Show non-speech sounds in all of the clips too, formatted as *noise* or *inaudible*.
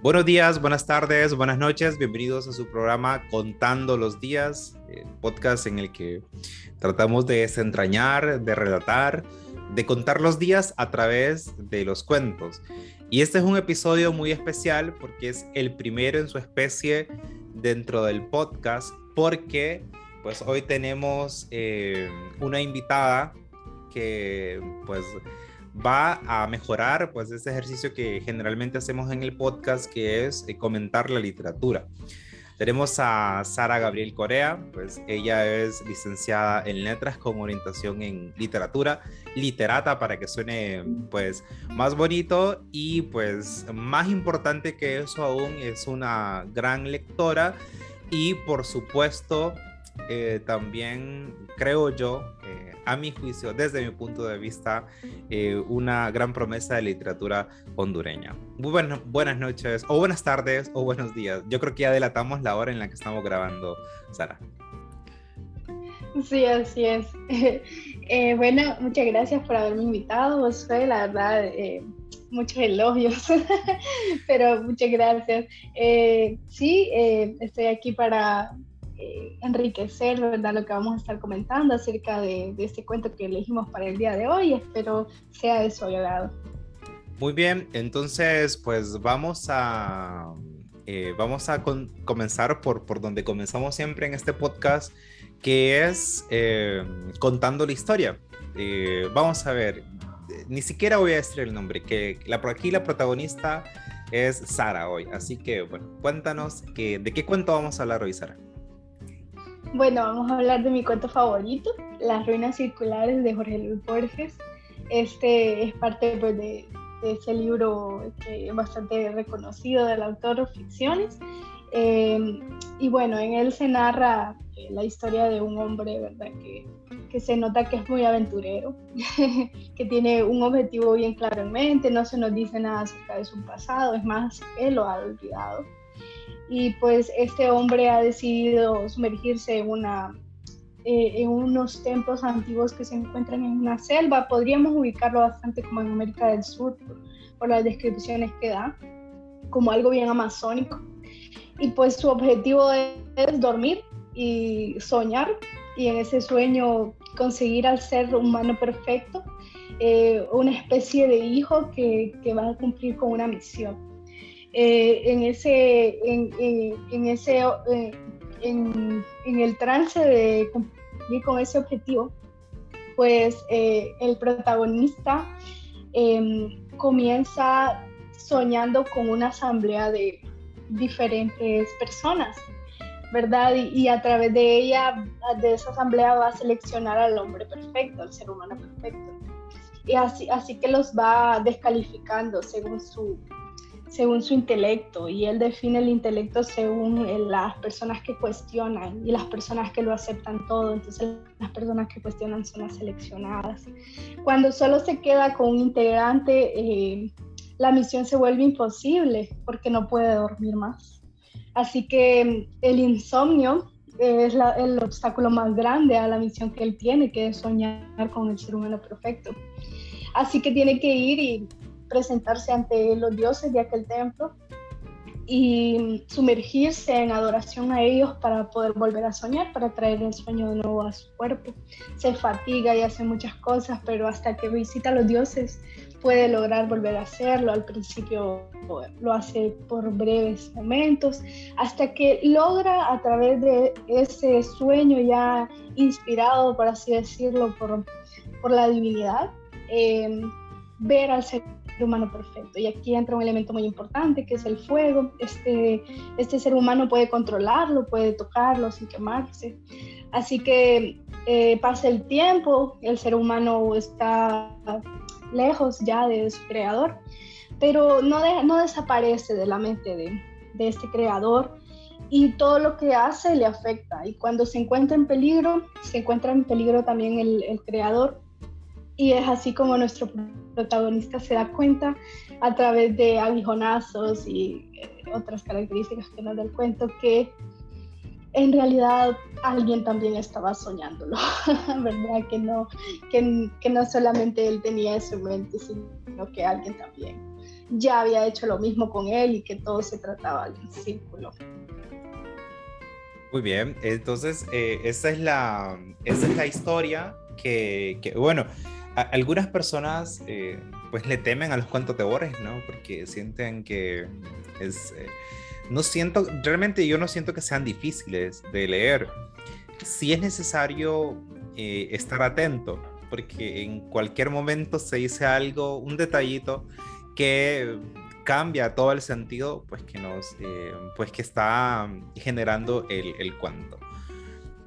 Buenos días, buenas tardes, buenas noches, bienvenidos a su programa Contando los Días, el podcast en el que tratamos de desentrañar, de relatar, de contar los días a través de los cuentos. Y este es un episodio muy especial porque es el primero en su especie dentro del podcast, porque pues hoy tenemos eh, una invitada que pues va a mejorar pues ese ejercicio que generalmente hacemos en el podcast que es eh, comentar la literatura. Tenemos a Sara Gabriel Corea, pues ella es licenciada en letras con orientación en literatura, literata para que suene pues más bonito y pues más importante que eso aún es una gran lectora y por supuesto eh, también creo yo, a mi juicio, desde mi punto de vista, eh, una gran promesa de literatura hondureña. Muy buenas, noches, o buenas tardes, o buenos días. Yo creo que ya delatamos la hora en la que estamos grabando, Sara. Sí, así es. *laughs* bueno, muchas gracias por haberme invitado, soy la verdad, muchos elogios, *laughs* pero muchas gracias. sí, estoy aquí para eh, enriquecer ¿verdad? lo que vamos a estar comentando acerca de, este cuento que elegimos para el día de hoy. Espero sea de su agrado. Muy bien, entonces pues vamos a, eh, vamos a comenzar por, por donde comenzamos siempre en este podcast, que es eh, contando la historia. vamos a ver, ni siquiera voy a decir el nombre, que la, aquí la protagonista es Sara hoy. Así que, bueno, cuéntanos que, de qué cuento vamos a hablar hoy, Sara. Bueno, vamos a hablar de mi cuento favorito, Las ruinas circulares de Jorge Luis Borges. Este es parte pues, de, ese libro que es bastante reconocido del autor Ficciones. Em, y bueno, en él se narra eh, la historia de un hombre, ¿verdad? Que, que se nota que es muy aventurero, *laughs* que tiene un objetivo bien claro en mente, no se nos dice nada acerca de su pasado, es más, él lo ha olvidado y pues este hombre ha decidido sumergirse en una eh, en unos templos antiguos que se encuentran en una selva. Podríamos ubicarlo bastante como en América del Sur por, las descripciones que da, como algo bien amazónico. Y pues su objetivo es, dormir y soñar y en ese sueño conseguir al ser humano perfecto, eh, una especie de hijo que, que va a cumplir con una misión. Eh, en ese, en, eh, en, el trance de cumplir con ese objetivo, pues eh, el protagonista em, comienza soñando con una asamblea de diferentes personas, ¿verdad? Y, a través de ella, de esa asamblea, va a seleccionar al hombre perfecto, al ser humano perfecto. Y así, así que los va descalificando según su, según su intelecto y él define el intelecto según las personas que cuestionan y las personas que lo aceptan todo. Entonces las personas que cuestionan son las seleccionadas. Cuando solo se queda con un integrante, eh, la misión se vuelve imposible porque no puede dormir más. Así que el insomnio es el obstáculo más grande a la misión que él tiene, que es soñar con el ser humano perfecto. Así que tiene que ir y presentarse ante los dioses de aquel templo y sumergirse en adoración a ellos para poder volver a soñar, para traer el sueño de nuevo a su cuerpo. Se fatiga y hace muchas cosas, pero hasta que visita a los dioses puede lograr volver a hacerlo. Al principio lo hace por breves momentos, hasta que logra a través de ese sueño ya inspirado, por así decirlo, por, por la divinidad, eh, ver al humano perfecto. Y aquí entra un elemento muy importante que es el fuego. Este, este ser humano puede controlarlo, puede tocarlo sin quemarse. Así que eh, pasa el tiempo, el ser humano está lejos ya de su creador, pero no, no desaparece de la mente de, de este creador y todo lo que hace le afecta. Y cuando se encuentra en peligro, se encuentra en peligro también el, el creador y es así como nuestro protagonista se da cuenta a través de aguijonazos y eh, otras características que nos da el cuento que en realidad alguien también estaba soñándolo, *laughs* ¿verdad? Que no, que, que no solamente él tenía en mente, sino que alguien también. ya había hecho lo mismo con él y que todo se trataba de un círculo. Muy bien, entonces eh, esa, es la, esa es la historia que bueno, algunas personas eh, pues le temen a los cuentos de Borges, ¿no? Porque sienten que es... Eh, no siento, realmente yo no siento que sean difíciles de leer. Sí es necesario eh, estar atento, porque en cualquier momento se dice algo, un detallito que cambia todo el sentido, pues que nos, pues que está generando el, el cuento.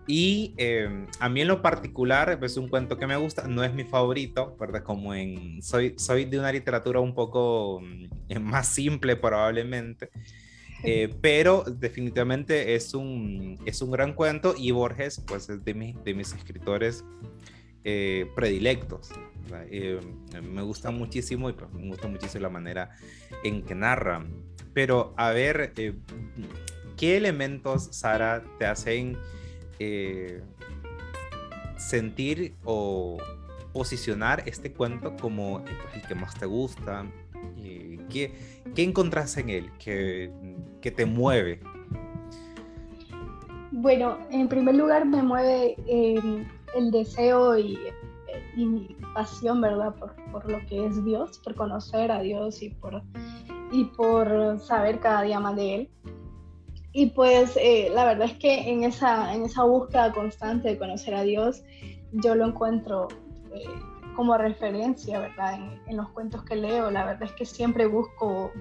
Y em, a mí en lo particular es un cuento que me gusta, no es mi favorito, ¿verdad? Como en, soy, soy de una literatura un poco mm, *laughs* más simple probablemente, eh, *laughs* pero definitivamente es un, es un gran cuento y Borges pues es de, mi, de mis escritores eh, predilectos. Eh, me gusta muchísimo y pues, me gusta muchísimo la manera en que narra. Pero a ver, ¿qué elementos, Sara, te hacen eh, sentir o posicionar este cuento como el, pues, que más te gusta? Eh, ¿qué, ¿Qué en él que, te mueve? Bueno, en primer lugar me mueve el deseo y, y, mi pasión, ¿verdad? Por, por, lo que es Dios, por conocer a Dios y por, y por saber cada día más de Él. Y pues eh, la verdad es que en esa, en esa búsqueda constante de conocer a Dios, yo lo encuentro eh, como referencia, ¿verdad? En, en, los cuentos que leo, la verdad es que siempre busco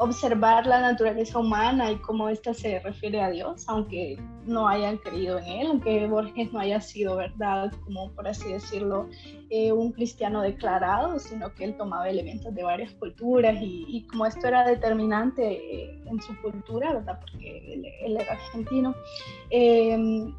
observar la naturaleza humana y cómo ésta se refiere a Dios, aunque no hayan creído en Él, aunque Borges no haya sido, ¿verdad?, como por así decirlo, eh, un cristiano declarado, sino que él tomaba elementos de varias culturas y, como esto era determinante eh, en su cultura, ¿verdad?, porque él, era argentino, em,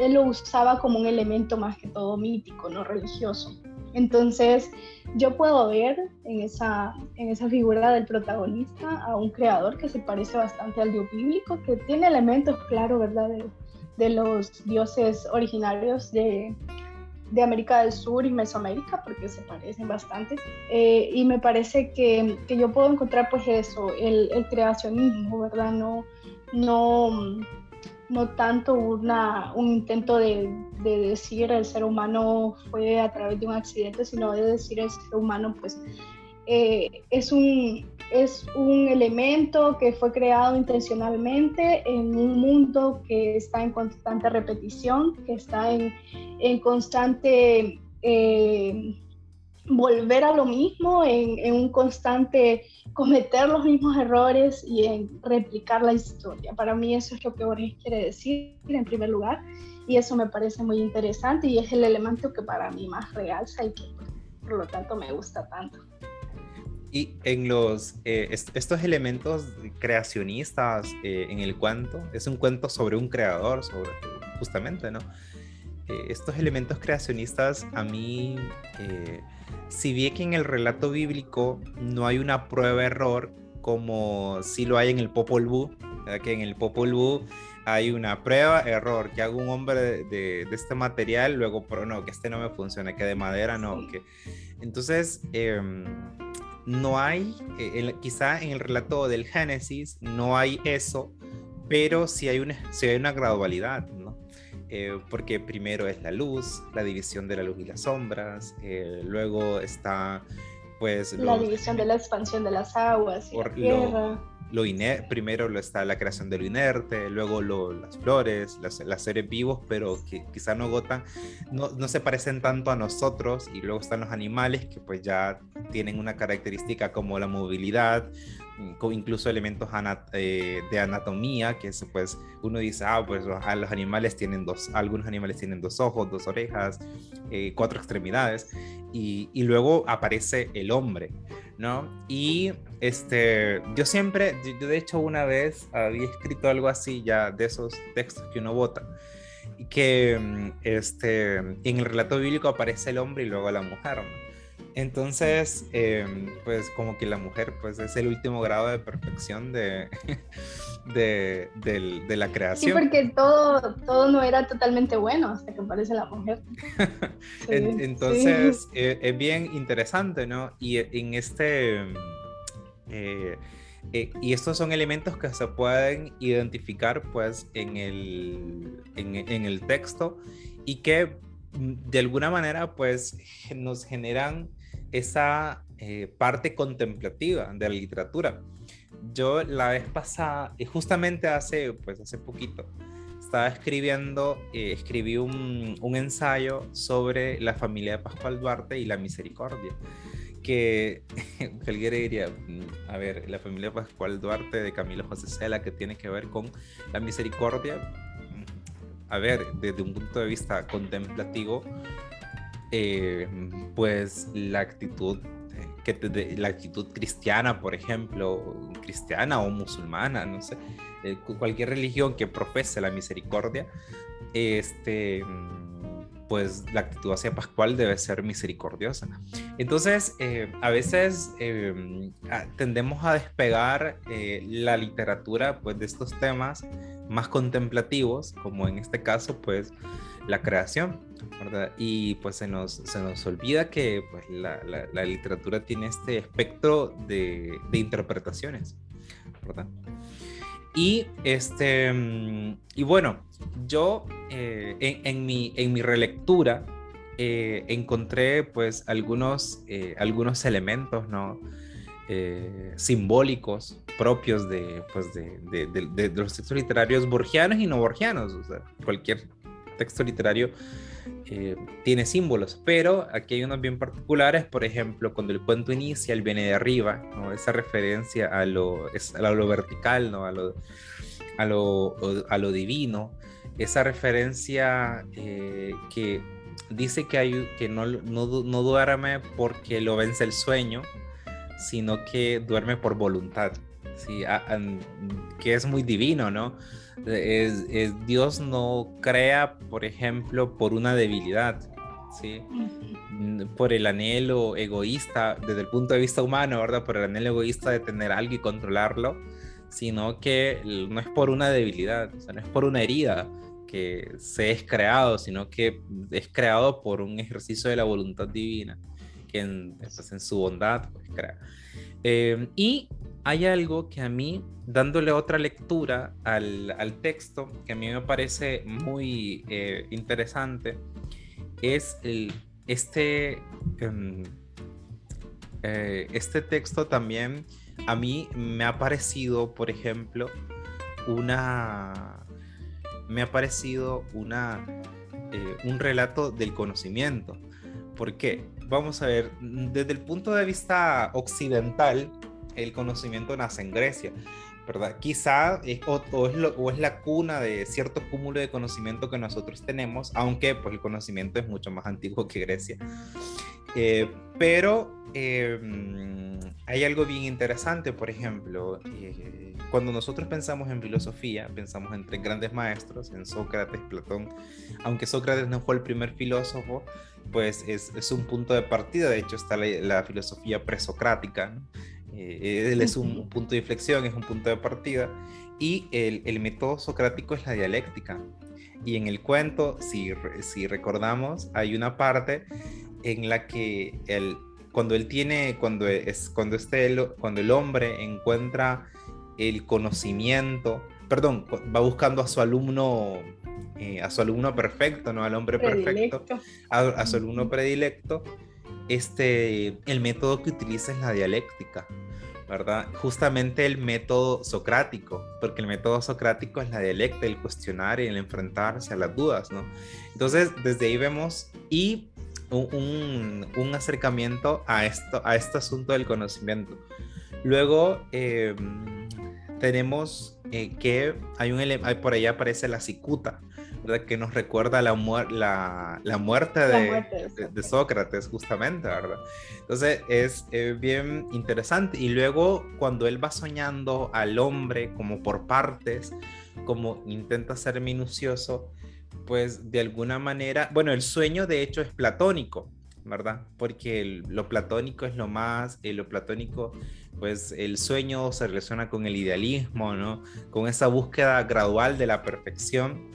él lo usaba como un elemento más que todo mítico, no religioso. Entonces, yo puedo ver en esa, en esa figura del protagonista a un creador que se parece bastante al dios bíblico, que tiene elementos, claro, ¿verdad?, de, los dioses originarios de, de, América del Sur y Mesoamérica, porque se parecen bastante. Eh, y me parece que, que, yo puedo encontrar, pues, eso, el, el creacionismo, ¿verdad? No, no no tanto una, un intento de, de, decir el ser humano fue a través de un accidente, sino de decir el ser humano pues eh, es, un, es un elemento que fue creado intencionalmente en un mundo que está en constante repetición, que está en, en constante eh, volver a lo mismo, en, en, un constante cometer los mismos errores y en replicar la historia. Para mí eso es lo que Borges quiere decir en primer lugar y eso me parece muy interesante y es el elemento que para mí más realza y que por lo tanto me gusta tanto. Y en los, eh, estos elementos creacionistas eh, en el cuento, es un cuento sobre un creador, sobre justamente, ¿no? Eh, estos elementos creacionistas a mí si bien que en el relato bíblico no hay una prueba-error como si lo hay en el Popol Vuh, que en el Popol Vuh hay una prueba, error, que hago un hombre de, este material, luego, pero no, que este no me funciona, que de madera no, que... Entonces, em, no hay, eh, quizá en el relato del Génesis no hay eso, pero sí hay una, sí hay una gradualidad, eh, porque primero es la luz, la división de la luz y las sombras, eh, luego está pues... La división de la expansión de las aguas y la tierra. Lo, primero lo está la creación de lo inerte, luego las flores, las, seres vivos, pero que quizá no gotan, no, no, se parecen tanto a nosotros, y luego están los animales que pues ya tienen una característica como la movilidad, con incluso elementos eh, de anatomía, que pues uno dice, ah, pues ah, los, animales tienen dos, algunos animales tienen dos ojos, dos orejas, eh, cuatro extremidades, y, y, luego aparece el hombre, ¿no? Y este, yo siempre, yo de hecho una vez había escrito algo así ya de esos textos que uno vota, que este, en el relato bíblico aparece el hombre y luego la mujer, ¿no? Entonces, em, pues como que la mujer pues es el último grado de perfección de, *laughs* de, la creación. Sí, porque todo, todo no era totalmente bueno hasta que aparece la mujer. *laughs* Entonces, eh, es bien interesante, ¿no? Y en este... Eh, eh, y estos son elementos que se pueden identificar pues en el, en, en el texto y que mm, de alguna manera pues nos generan esa eh, parte contemplativa de la literatura. Yo la vez pasada, y justamente hace, pues hace poquito, estaba escribiendo, eh, escribí un, un, ensayo sobre la familia de Pascual Duarte y la misericordia. Que *laughs* alguien diría, mm, a ver, la familia de Pascual Duarte de Camilo José Cela, que tiene que ver con la misericordia. A ver, desde un punto de vista contemplativo, eh, pues la actitud que la actitud cristiana, por ejemplo, cristiana o musulmana, no sé, eh, cualquier religión que profese la misericordia, este, pues la actitud hacia Pascual debe ser misericordiosa. Entonces, eh, a veces tendemos a despegar la literatura pues, de estos temas más contemplativos, como en este caso, pues la creación, ¿verdad? Y pues se nos, se nos olvida que pues, la, la, literatura tiene este espectro de, de interpretaciones, ¿verdad? Y, este, y bueno, yo eh, en, en, mi, en mi relectura eh, encontré pues algunos, eh, algunos elementos, ¿no? simbólicos propios de, pues, de, de, de, los textos literarios borgianos y no borgianos, o sea, cualquier texto literario eh, tiene símbolos, pero aquí hay unos bien particulares, por ejemplo, cuando el cuento inicia, él viene de arriba, esa referencia a lo, a lo vertical, ¿no? a, lo, a, lo, a lo divino, esa referencia eh, que dice que, hay, que no, no, no duerme porque lo vence el sueño, sino que duerme por voluntad, ¿sí? que es muy divino, ¿no? Es, Dios no crea, por ejemplo, por una debilidad, ¿sí? Por el anhelo egoísta, desde el punto de vista humano, ¿verdad? Por el anhelo egoísta de tener algo y controlarlo, sino que no es por una debilidad, o sea, no es por una herida que se es creado, sino que es creado por un ejercicio de la voluntad divina, pues, en su bondad pues, crea. Eh, y hay algo que a mí, dándole otra lectura al, al texto, que a mí me parece muy eh, interesante, es el, este, em, eh, este texto también a mí me ha parecido, por ejemplo, una, me ha parecido una, eh, un relato del conocimiento. ¿Por qué? Vamos a ver, desde el punto de vista occidental, el conocimiento nace en Grecia, ¿verdad? Quizá es, o, es o, es la cuna de cierto cúmulo de conocimiento que nosotros tenemos, aunque pues el conocimiento es mucho más antiguo que Grecia. Eh, pero em, hay algo bien interesante, por ejemplo, eh, cuando nosotros pensamos en filosofía, pensamos en tres grandes maestros, en Sócrates, Platón, aunque Sócrates no fue el primer filósofo, pues es, es un punto de partida, de hecho está la, la filosofía presocrática, ¿no? Eh, él es un, punto de inflexión, es un punto de partida. Y el, el, método socrático es la dialéctica. Y en el cuento, si, si recordamos, hay una parte en la que él, cuando él tiene, cuando, es, cuando, este, cuando el hombre encuentra el conocimiento, perdón, va buscando a su alumno, eh, a su alumno perfecto, ¿no? Al hombre perfecto, a, a, su alumno predilecto, este, el método que utiliza es la dialéctica, ¿verdad? Justamente el método socrático, porque el método socrático es la dialéctica, el cuestionar y el enfrentarse a las dudas, ¿no? Entonces, desde ahí vemos y un, un, acercamiento a, esto, a este asunto del conocimiento. Luego, em, tenemos eh, que hay un por ahí aparece la cicuta, que nos recuerda la, la, la muerte, de, de, Sócrates, justamente, ¿verdad? Entonces es bien interesante. Y luego cuando él va soñando al hombre como por partes, como intenta ser minucioso, pues de alguna manera, bueno, el sueño de hecho es platónico, ¿verdad? Porque lo platónico es lo más, eh, lo platónico, pues el sueño se relaciona con el idealismo, ¿no? Con esa búsqueda gradual de la perfección.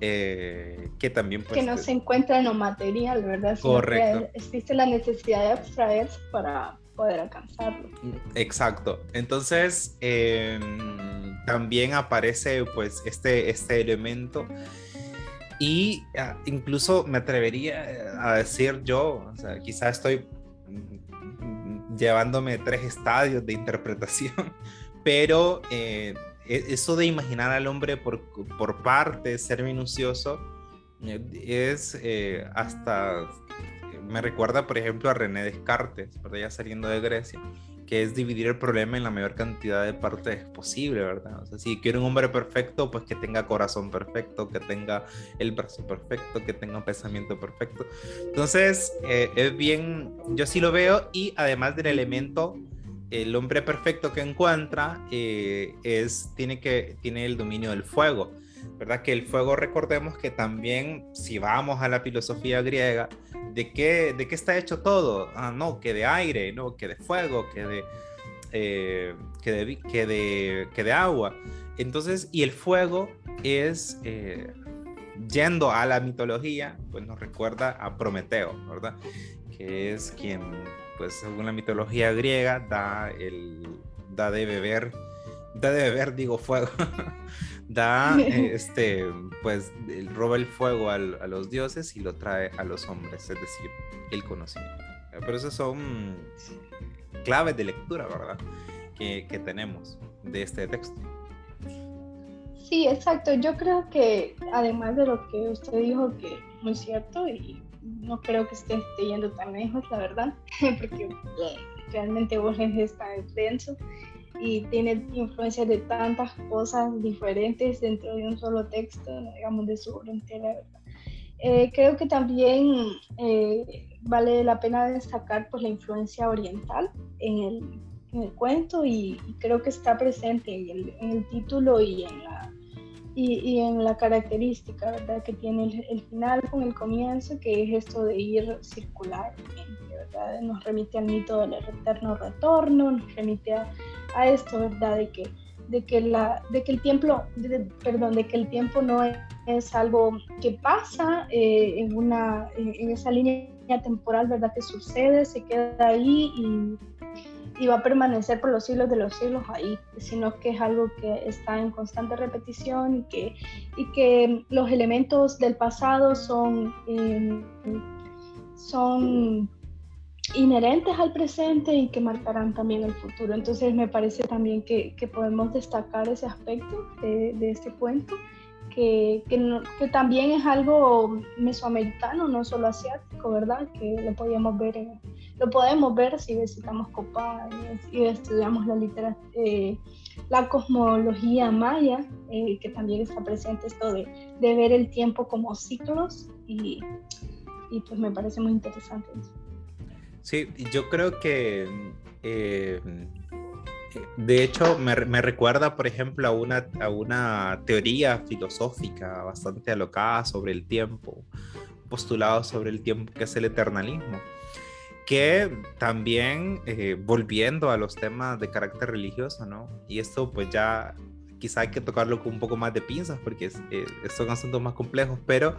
Eh, que también pues, que no se encuentra en lo material, ¿verdad? Correcto. existe la necesidad de abstraerse para poder alcanzarlo. Exacto. Entonces, em, también aparece pues este, este elemento y ah, incluso me atrevería eh, a decir yo, o quizá estoy mm, llevándome tres estadios de interpretación, *laughs* pero eh, e, eso de imaginar al hombre por, por partes, ser minucioso, eh, es hasta, me recuerda por ejemplo a René Descartes, ya saliendo de Grecia, que es dividir el problema en la mayor cantidad de partes posible, ¿verdad? O sea, si quiero un hombre perfecto, pues que tenga corazón perfecto, que tenga el brazo perfecto, que tenga un pensamiento perfecto. Entonces, eh, es bien, yo sí lo veo y además del elemento, el hombre perfecto que encuentra eh, es, tiene, que, tiene el dominio del fuego. ¿Verdad? Que el fuego, recordemos que también, si vamos a la filosofía griega, ¿de qué, de qué está hecho todo? Ah, no, que de aire, no, que de fuego, que de, eh, que de, que de, que de agua. Entonces, y el fuego es, eh, yendo a la mitología, pues nos recuerda a Prometeo, ¿verdad? Que es quien, pues según la mitología griega, da, el, da de beber, da de beber, digo, fuego. *laughs* da, *laughs* este, pues roba el fuego a los dioses y lo trae a los hombres, es decir, el conocimiento. Pero esas son claves de lectura, ¿verdad? Que, que tenemos de este texto. Sí, exacto. Yo creo que además de lo que usted dijo, que es muy cierto, y no creo que esté, esté yendo tan lejos, la verdad, *laughs* porque eh, realmente Borges está denso y tiene influencia de tantas cosas diferentes dentro de un solo texto, digamos, de su obra entera, eh, creo que también eh, vale la pena destacar pues, la influencia oriental en el, en el cuento y, creo que está presente en el, en el título y en la, y, y, en la característica ¿verdad? que tiene el, el, final con el comienzo, que es esto de ir circular. ¿verdad? Nos remite al mito del eterno retorno, nos remite a, a esto, ¿verdad? De que, de que, la, de que el tiempo, perdón, de que el tiempo no es, algo que pasa eh, en, una, en esa línea temporal, ¿verdad? Que sucede, se queda ahí y, va a permanecer por los siglos de los siglos ahí, sino que es algo que está en constante repetición y que, y que los elementos del pasado son, eh, son inherentes al presente y que marcarán también el futuro. Entonces me parece también que, que podemos destacar ese aspecto de, de este cuento, que, que, que, también es algo mesoamericano, no solo asiático, ¿verdad? Que lo podíamos ver, en, lo podemos ver si visitamos Copán y estudiamos la literatura. Eh, la cosmología maya, eh, que también está presente esto de, de, ver el tiempo como ciclos y, y pues me parece muy interesante eso. Sí, yo creo que, eh, de hecho, me, me, recuerda, por ejemplo, a una, a una teoría filosófica bastante alocada sobre el tiempo, postulado sobre el tiempo, que es el eternalismo, que también, eh, volviendo a los temas de carácter religioso, ¿no? Y esto pues ya quizá hay que tocarlo con un poco más de pinzas porque es, eh, son asuntos más complejos, pero...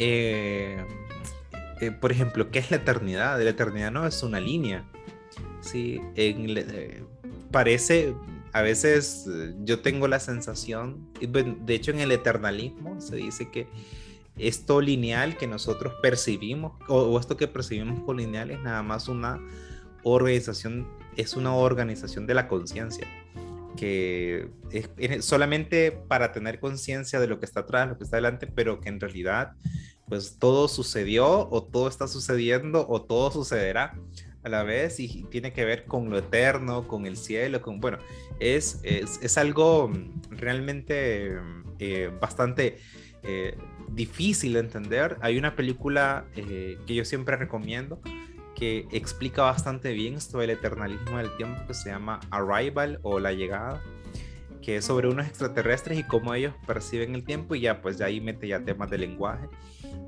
Eh, eh, por ejemplo, ¿qué es la eternidad? La eternidad no es una línea. Sí, eh, parece, a veces eh, yo tengo la sensación, de hecho en el eternalismo se dice que esto lineal que nosotros percibimos, o, esto que percibimos como lineal es nada más una organización, es una organización de la conciencia que es solamente para tener conciencia de lo que está atrás, lo que está adelante, pero que en realidad pues todo sucedió o todo está sucediendo o todo sucederá a la vez y tiene que ver con lo eterno, con el cielo, con, bueno, es, es, es algo realmente eh, bastante eh, difícil de entender. Hay una película eh, que yo siempre recomiendo que explica bastante bien esto del eternalismo del tiempo que se llama Arrival o La Llegada que es sobre unos extraterrestres y cómo ellos perciben el tiempo y ya pues ya ahí mete ya temas de lenguaje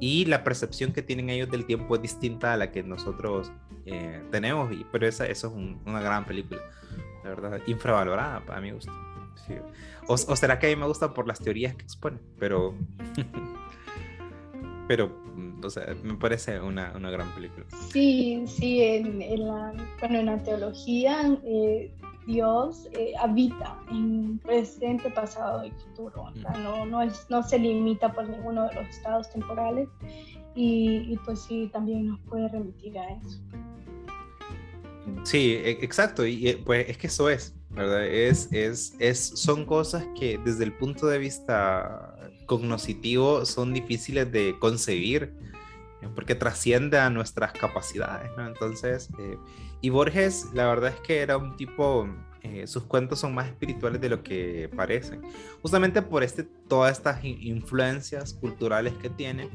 y la percepción que tienen ellos del tiempo es distinta a la que nosotros eh, tenemos, y, pero esa, eso es una gran película, la verdad, infravalorada para mi gusto. O, o, será que a mí me gusta por las teorías que expone, pero... *laughs* pero, mm, o sea, me parece una, una gran película. Sí, sí, en, en, la, bueno, en la teología eh, Dios eh, habita en presente, pasado y futuro. no, no, es, no se limita por ninguno de los estados temporales y, y, pues sí, también nos puede remitir a eso. Sí, e, exacto, y eh, pues es que eso es, ¿verdad? Es, es, es, son cosas que desde el punto de vista cognoscitivo son difíciles de concebir porque trasciende a nuestras capacidades, ¿no? Entonces, eh, y Borges, la verdad es que era un tipo, eh, sus cuentos son más espirituales de lo que parecen, justamente por este, todas estas influencias culturales que tiene,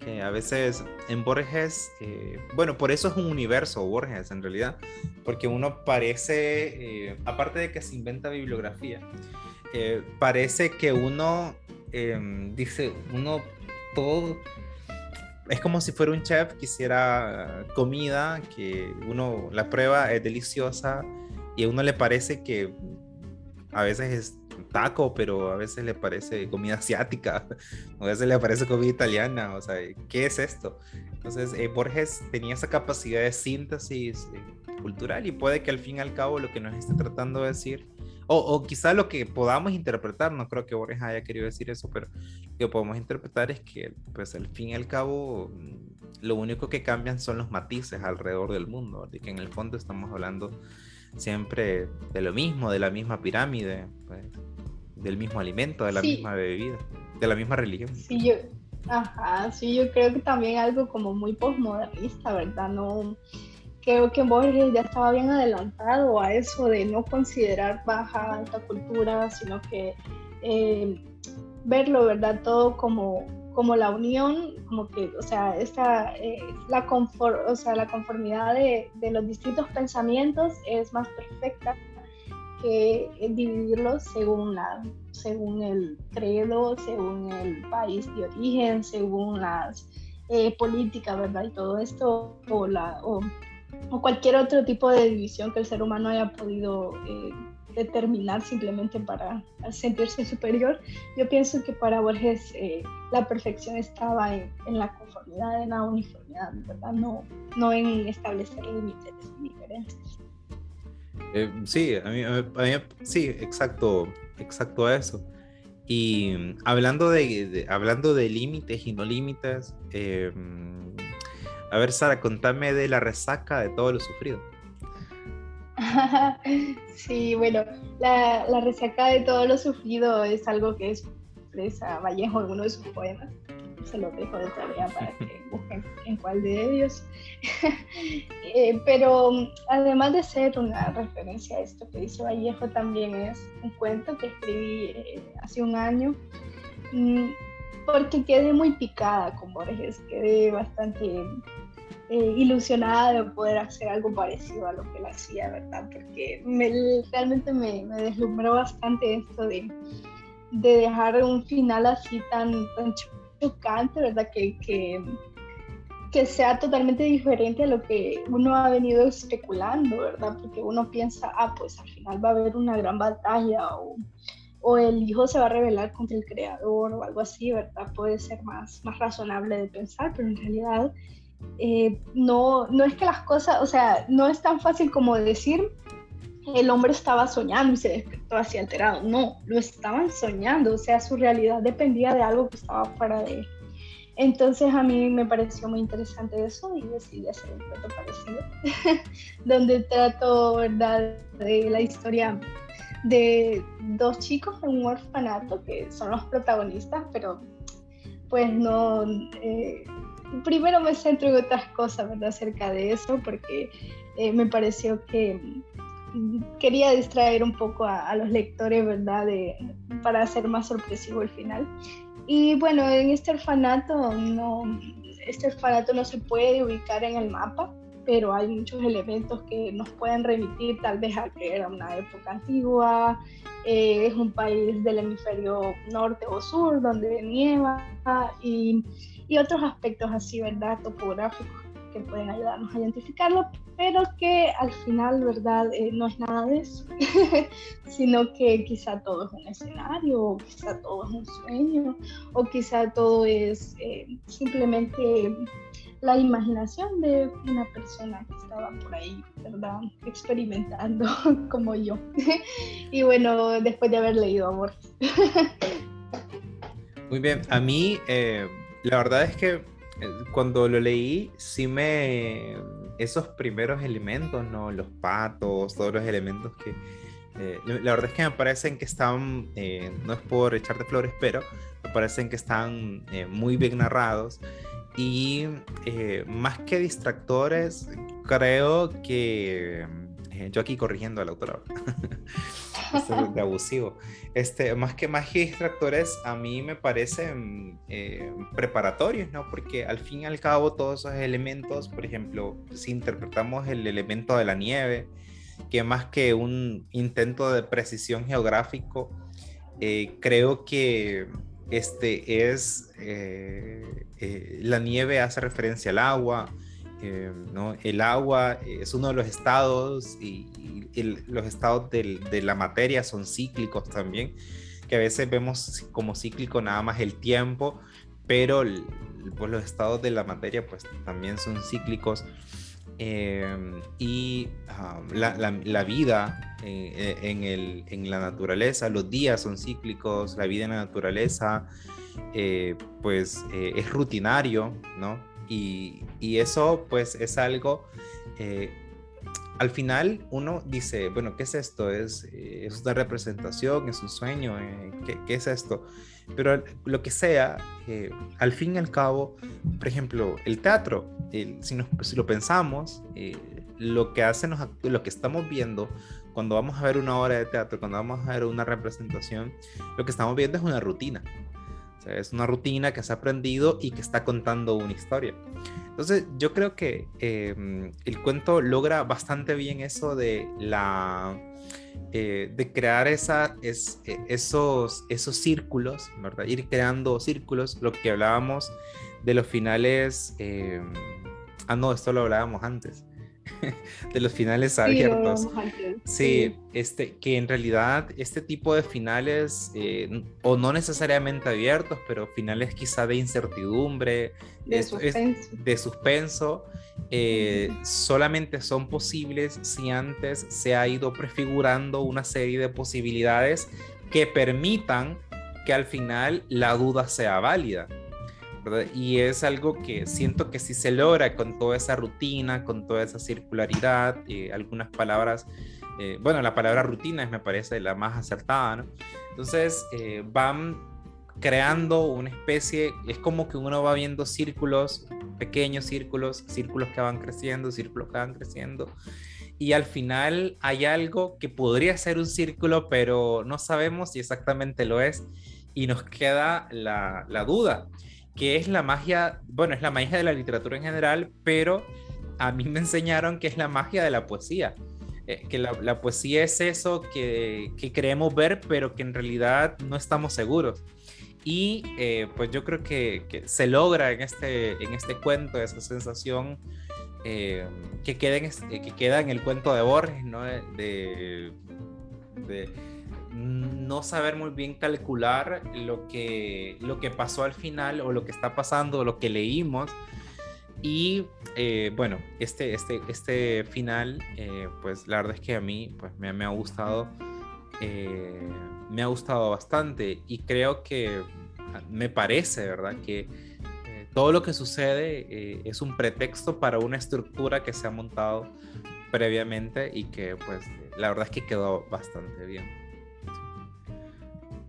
que a veces en Borges, eh, bueno, por eso es un universo Borges en realidad, porque uno parece, aparte de que se inventa bibliografía, parece que uno em, dice, uno todo es como si fuera un chef que hiciera comida, que uno la prueba, es deliciosa y a uno le parece que a veces es taco, pero a veces le parece comida asiática, *laughs* a veces le parece comida italiana, o sea, ¿qué es esto? Entonces, eh, Borges tenía esa capacidad de síntesis eh, cultural y puede que al fin y al cabo lo que nos esté tratando de decir o, quizá lo que podamos interpretar, no creo que Borges haya querido decir eso, pero lo que podemos interpretar es que, pues al fin y al cabo, lo único que cambian son los matices alrededor del mundo, de que en el fondo estamos hablando siempre de lo mismo, de la misma pirámide, pues, del mismo alimento, de la misma bebida, de la misma religión. Sí, yo, ajá, sí, yo creo que también algo como muy postmodernista, ¿verdad? No creo que Borges ya estaba bien adelantado a eso de no considerar baja alta cultura, sino que eh, verlo, ¿verdad? Todo como, como la unión, como que, o sea, esta, eh, la, o sea, la conformidad de, de, los distintos pensamientos es más perfecta que dividirlos según, la, según el credo, según el país de origen, según las eh, políticas, ¿verdad? Y todo esto, o, la, o o cualquier otro tipo de división que el ser humano haya podido eh, determinar simplemente para sentirse superior. Yo pienso que para Borges eh, la perfección estaba en, la conformidad, en la uniformidad, ¿verdad? No, no en establecer límites diferentes. Eh, sí, a mí, sí, exacto, exacto eso. Y hablando de, hablando de límites y no límites, eh, a ver, Sara, contame de la resaca de todo lo sufrido. *laughs* sí, bueno, la, la, resaca de todo lo sufrido es algo que expresa Vallejo en uno de sus poemas. Se lo dejo de tarea para que *laughs* busquen en cuál de ellos. *laughs* Eh, pero además de ser una referencia a esto que dice Vallejo, también es un cuento que escribí eh, hace un año. Mm, porque quedé muy picada con Borges, quedé bastante eh, ilusionada de poder hacer algo parecido a lo que él hacía, ¿verdad? Porque realmente me, me, deslumbró bastante esto de, de, dejar un final así tan, tan chocante, ¿verdad? Que, que, que, sea totalmente diferente a lo que uno ha venido especulando, ¿verdad? Porque uno piensa, ah, pues al final va a haber una gran batalla o o el hijo se va a rebelar contra el creador o algo así, ¿verdad? Puede ser más, más razonable de pensar, pero en realidad eh, no, no es que las cosas, o sea, no es tan fácil como decir el hombre estaba soñando y se despertó así alterado. No, lo estaban soñando, o sea, su realidad dependía de algo que estaba fuera de él. Entonces a mí me pareció muy interesante eso y decidí hacer un cuento parecido, *laughs* donde trato, ¿verdad?, de la historia de dos chicos en un orfanato que son los protagonistas, pero pues no... Eh, primero me centro en otras cosas, ¿verdad? Acerca de eso, porque eh, me pareció que quería distraer un poco a, los lectores, ¿verdad? De, para hacer más sorpresivo el final. Y bueno, en este orfanato no, este orfanato no se puede ubicar en el mapa, pero hay muchos elementos que nos pueden remitir tal vez a que era una época antigua, eh, es un país del hemisferio norte o sur donde nieva y, y otros aspectos así, ¿verdad? Topográficos que pueden ayudarnos a identificarlo, pero que al final, ¿verdad? Eh, no es nada de eso, *laughs* sino que quizá todo es un escenario, o quizá todo es un sueño, o quizá todo es eh, simplemente la imaginación de una persona que estaba por ahí, ¿verdad? Experimentando *laughs* como yo. *laughs* y bueno, después de haber leído Amor. Muy bien, a mí eh, la verdad es que eh, cuando lo leí, sí me... Esos primeros elementos, ¿no? Los patos, todos los elementos que... Eh, la verdad es que me parecen que están, eh, no es por echarte flores, pero me parecen que están muy bien narrados y más que distractores, creo que *laughs* yo aquí corrigiendo al autor *laughs* de abusivo. Este, más que distractores, a mí me parecen eh, preparatorios, ¿no? Porque al fin y al cabo todos esos elementos, por ejemplo, si interpretamos el elemento de la nieve, que más que un intento de precisión geográfico, eh, creo que este es, eh, la nieve hace referencia al agua, ¿no? El agua es uno de los estados y, los estados de la materia son cíclicos también, que a veces vemos como cíclico nada más el tiempo, pero pues, los estados de la materia pues también son cíclicos. Em, y la, vida eh, en, el, en, la naturaleza, los días son cíclicos, la vida en la naturaleza eh, pues eh, es rutinario, ¿no? Y, eso pues es algo al final uno dice, bueno, ¿qué es esto? ¿Es, eh, es una representación? ¿Es un sueño? Eh, ¿qué, es esto? Pero lo que sea, eh, al fin y al cabo, por ejemplo, el teatro, si, si, lo pensamos, lo que hace lo que estamos viendo cuando vamos a ver una obra de teatro, cuando vamos a ver una representación, lo que estamos viendo es una rutina. Es una rutina que se ha aprendido y que está contando una historia. Entonces, yo creo que em, el cuento logra bastante bien eso de la eh, de crear esa, es, e, esos, esos círculos, ¿verdad? Ir creando círculos, lo que hablábamos de los finales. Em, ah, no, esto lo hablábamos antes. *laughs* de los finales abiertos. Sí, este, que en realidad este tipo de finales, eh, o no necesariamente abiertos, pero finales quizá de incertidumbre, de suspenso, de suspenso eh, solamente son posibles si antes se ha ido prefigurando una serie de posibilidades que permitan que al final la duda sea válida. Y es algo que siento que si se logra con toda esa rutina, con toda esa circularidad, eh, algunas palabras, eh, bueno, la palabra rutina me parece la más acertada, ¿no? Entonces eh, van creando una especie, es como que uno va viendo círculos, pequeños círculos, círculos que van creciendo, círculos que van creciendo, y al final hay algo que podría ser un círculo, pero no sabemos si exactamente lo es, y nos queda la, la duda que es la magia, bueno, es la magia de la literatura en general, pero a mí me enseñaron que es la magia de la poesía. Eh, que la, poesía es eso que, que, creemos ver, pero que en realidad no estamos seguros. Y eh, pues yo creo que, que, se logra en este, en este cuento esa sensación eh, que, queda en, que queda en el cuento de Borges, ¿no? de, de no saber muy bien calcular lo que, lo que pasó al final o lo que está pasando, o lo que leímos. Y eh, bueno, este, este, este final, eh, pues la verdad es que a mí pues, me, me ha gustado, eh, me ha gustado bastante y creo que me parece, ¿verdad? Que todo lo que sucede es un pretexto para una estructura que se ha montado previamente y que pues la verdad es que quedó bastante bien.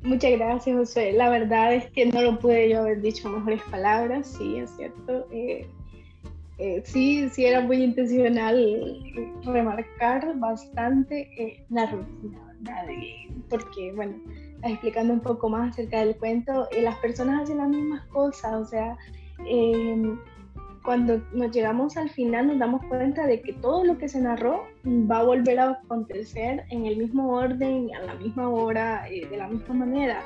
Muchas gracias, José. La verdad es que no lo pude yo haber dicho mejores palabras, sí, es cierto. Eh, eh, sí, sí era muy intencional remarcar bastante eh, la rutina, ¿verdad? porque, bueno, explicando un poco más acerca del cuento, las personas hacen las mismas cosas, o sea, cuando nos llegamos al final nos damos cuenta de que todo lo que se narró va a volver a acontecer en el mismo orden, a la misma hora, eh, de la misma manera.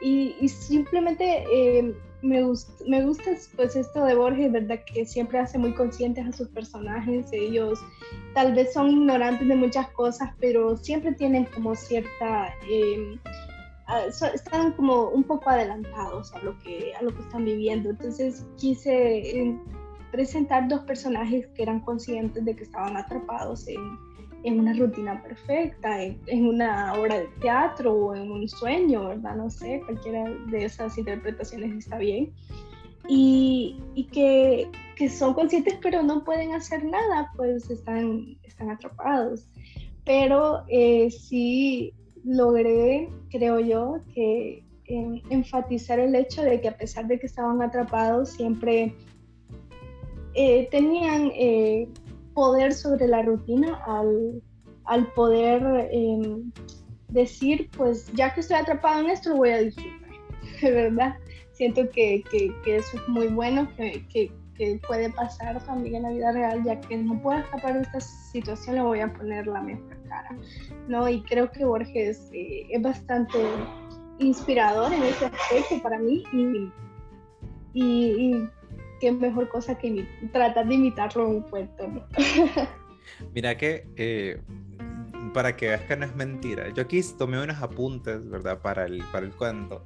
Y, simplemente eh, me, gusta, me gusta pues esto de Borges, ¿verdad? Que siempre hace muy conscientes a sus personajes. Ellos tal vez son ignorantes de muchas cosas, pero siempre tienen como cierta... Em, están como un poco adelantados a lo que, a lo que están viviendo. Entonces quise em, presentar dos personajes que eran conscientes de que estaban atrapados en, en una rutina perfecta, en, una obra de teatro o en un sueño, ¿verdad? No sé, cualquiera de esas interpretaciones está bien. Y, y que, que, son conscientes pero no pueden hacer nada, pues están, están atrapados. Pero eh, sí logré, creo yo, que enfatizar el hecho de que a pesar de que estaban atrapados, siempre eh, tenían eh, poder sobre la rutina al, al poder em, decir, pues ya que estoy atrapado en esto, lo voy a disfrutar, *laughs* ¿verdad? Siento que, que, que eso es muy bueno, que, que, puede pasar también en la vida real, ya que no puedo escapar de esta situación, le voy a poner la mejor cara, ¿no? Y creo que Borges eh, es bastante inspirador en ese aspecto para mí y, y qué mejor cosa que tratar de imitarlo en un cuento. *laughs* Mira que, eh, para que veas que no es mentira, yo aquí tomé unos apuntes, ¿verdad? Para el, para el cuento.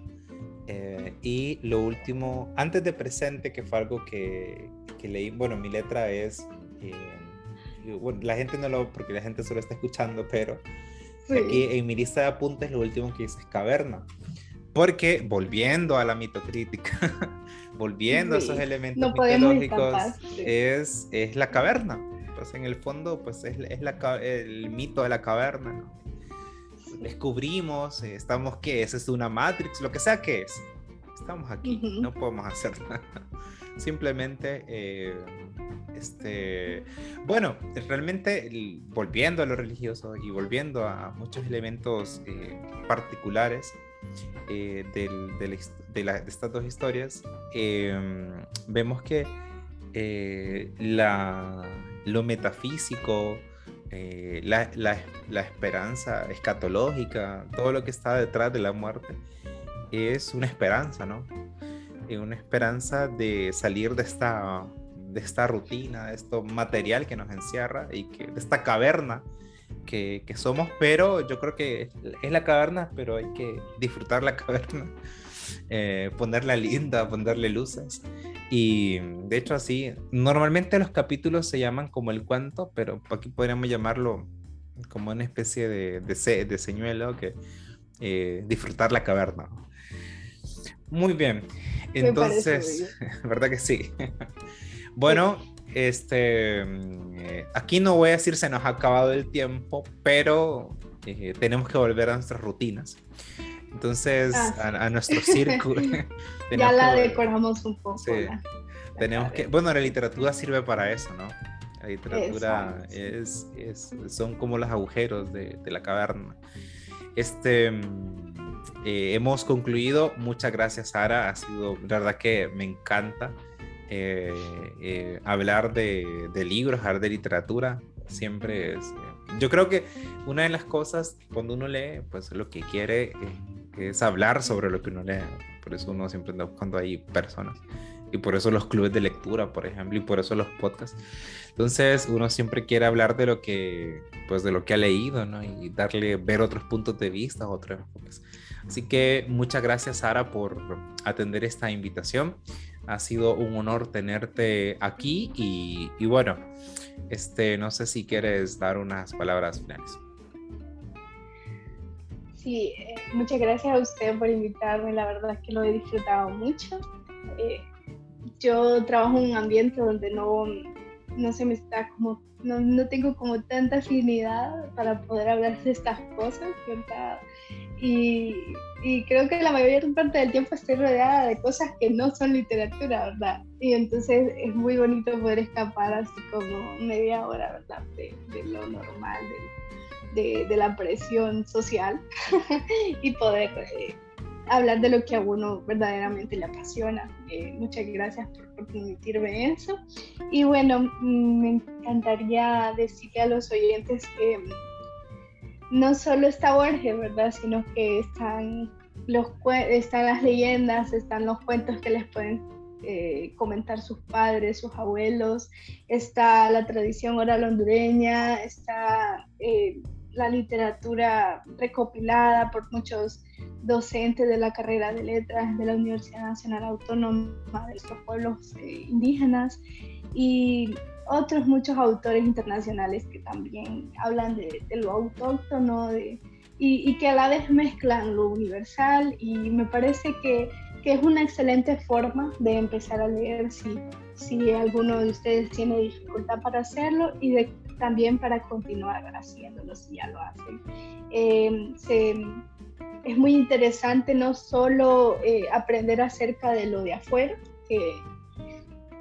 Eh, y lo último, antes de presente, que fue algo que, que leí, bueno, mi letra es, eh, bueno, la gente no lo, porque la gente solo está escuchando, pero aquí en mi lista de apuntes lo último que dice es caverna. Porque volviendo a la mitocrítica, *laughs* volviendo a esos elementos mitológicos, es, es la caverna. Pues en el fondo, pues es, es la, el mito de la caverna. Descubrimos, eh, estamos, ¿qué es? ¿Es una Matrix? Lo que sea que es. Estamos aquí, no podemos hacer *laughs* nada. Simplemente, eh, este, bueno, realmente volviendo a lo religioso y volviendo a muchos elementos eh, particulares, eh, de, estas dos historias, em, vemos que eh, la, lo metafísico, eh, la, la, esperanza escatológica, todo lo que está detrás de la muerte, es una esperanza, ¿no? una esperanza de salir de esta, de esta rutina, de esto material que nos encierra y que, de esta caverna que, somos, pero yo creo que es la caverna, pero hay que disfrutar la *laughs* caverna, eh, ponerla linda, ponerle luces. Y de hecho así, normalmente los capítulos se llaman como el cuento, pero aquí podríamos llamarlo como una especie de, de, señuelo que eh, disfrutar la caverna. Muy bien, entonces, *laughs* ¿verdad que sí? *laughs* bueno, este, eh, aquí no voy a decir se nos ha acabado el tiempo, pero eh, tenemos que volver a nuestras rutinas. Entonces, ah, a, nuestro círculo. *laughs* *laughs* ya la decoramos un poco. tenemos que, bueno, la literatura sirve para eso, ¿no? La literatura es, es, son como los agujeros de, de la caverna. Este, eh, hemos concluido. Muchas gracias, Sara. Ha sido, la verdad que me encanta. Eh, eh, hablar de, libros, hablar de literatura, siempre es... Eh, yo creo que una de las cosas cuando uno lee, pues lo que quiere es hablar sobre lo que uno lee. Por eso uno siempre anda buscando ahí personas. Y por eso los clubes de lectura, por ejemplo, y por eso los podcasts. Entonces, uno siempre quiere hablar de lo que, pues, de lo que ha leído, ¿no? Y darle, ver otros puntos de vista, otros enfoques. Así que muchas gracias, Sara, por atender esta invitación. Ha sido un honor tenerte aquí y, bueno, este, no sé si quieres dar unas palabras finales. Sí, eh, muchas gracias a usted por invitarme, la verdad es que lo he disfrutado mucho. Eh, yo trabajo en un ambiente donde no, no se me está como, no, no, tengo como tanta afinidad para poder hablar de estas cosas, ¿verdad? Y, y, creo que la mayor parte del tiempo estoy rodeada de cosas que no son literatura, ¿verdad? Y entonces es muy bonito poder escapar así como media hora, ¿verdad? De, de lo normal, de, de, la presión social *laughs* y poder eh, hablar de lo que a uno verdaderamente le apasiona. Eh, muchas gracias por, por, permitirme eso. Y bueno, mm, me encantaría decirle a los oyentes que no solo está Borges, ¿verdad? Sino que están los, las leyendas, están los cuentos que les pueden eh, comentar sus padres, sus abuelos, está la tradición oral hondureña, está eh, la literatura recopilada por muchos docentes de la carrera de letras de la Universidad Nacional Autónoma de estos pueblos eh, indígenas y otros muchos autores internacionales que también hablan de, lo autóctono y, y, que a la vez mezclan lo universal y me parece que, que, es una excelente forma de empezar a leer si, si alguno de ustedes tiene dificultad para hacerlo y de también para continuar haciéndolo si ya lo hacen. Eh, es muy interesante no solo eh, aprender acerca de lo de afuera, que,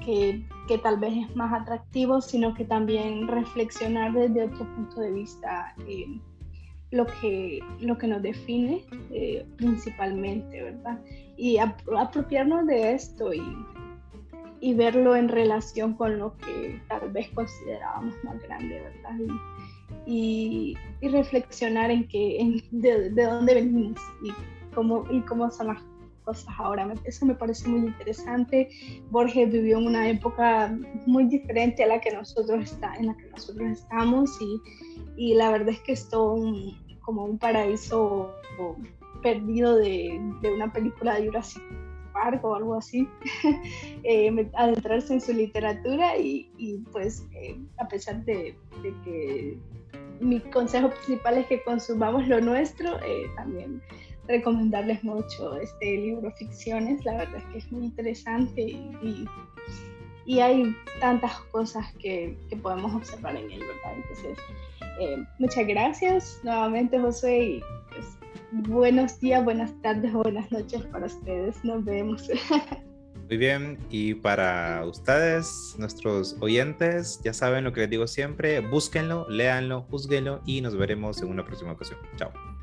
que, que, tal vez es más atractivo, sino que también reflexionar desde otro punto de vista eh, lo, que, lo que nos define principalmente, ¿verdad? Y apropiarnos de esto y y verlo en relación con lo que tal vez considerábamos más grande, ¿verdad? Y, y, reflexionar en, que, de, de, dónde venimos y cómo, y cómo son las cosas ahora. Eso me parece muy interesante. Borges vivió en una época muy diferente a la que nosotros está, en la que nosotros estamos y, y la verdad es que es todo como un paraíso perdido de, de una película de Jurassic o algo así, *laughs* eh, adentrarse en su literatura y, pues eh, a pesar de, que mi consejo principal es que consumamos lo nuestro, eh, también recomendarles mucho este libro Ficciones, la verdad es que es muy interesante y, y, hay tantas cosas que, que, podemos observar en él, ¿verdad? Entonces, muchas gracias nuevamente José y pues buenos días, buenas tardes buenas noches para ustedes. Nos vemos. *laughs* Muy bien, y para ustedes, nuestros oyentes, ya saben lo que les digo siempre, búsquenlo, léanlo, juzguenlo y nos veremos en una próxima ocasión. Chao.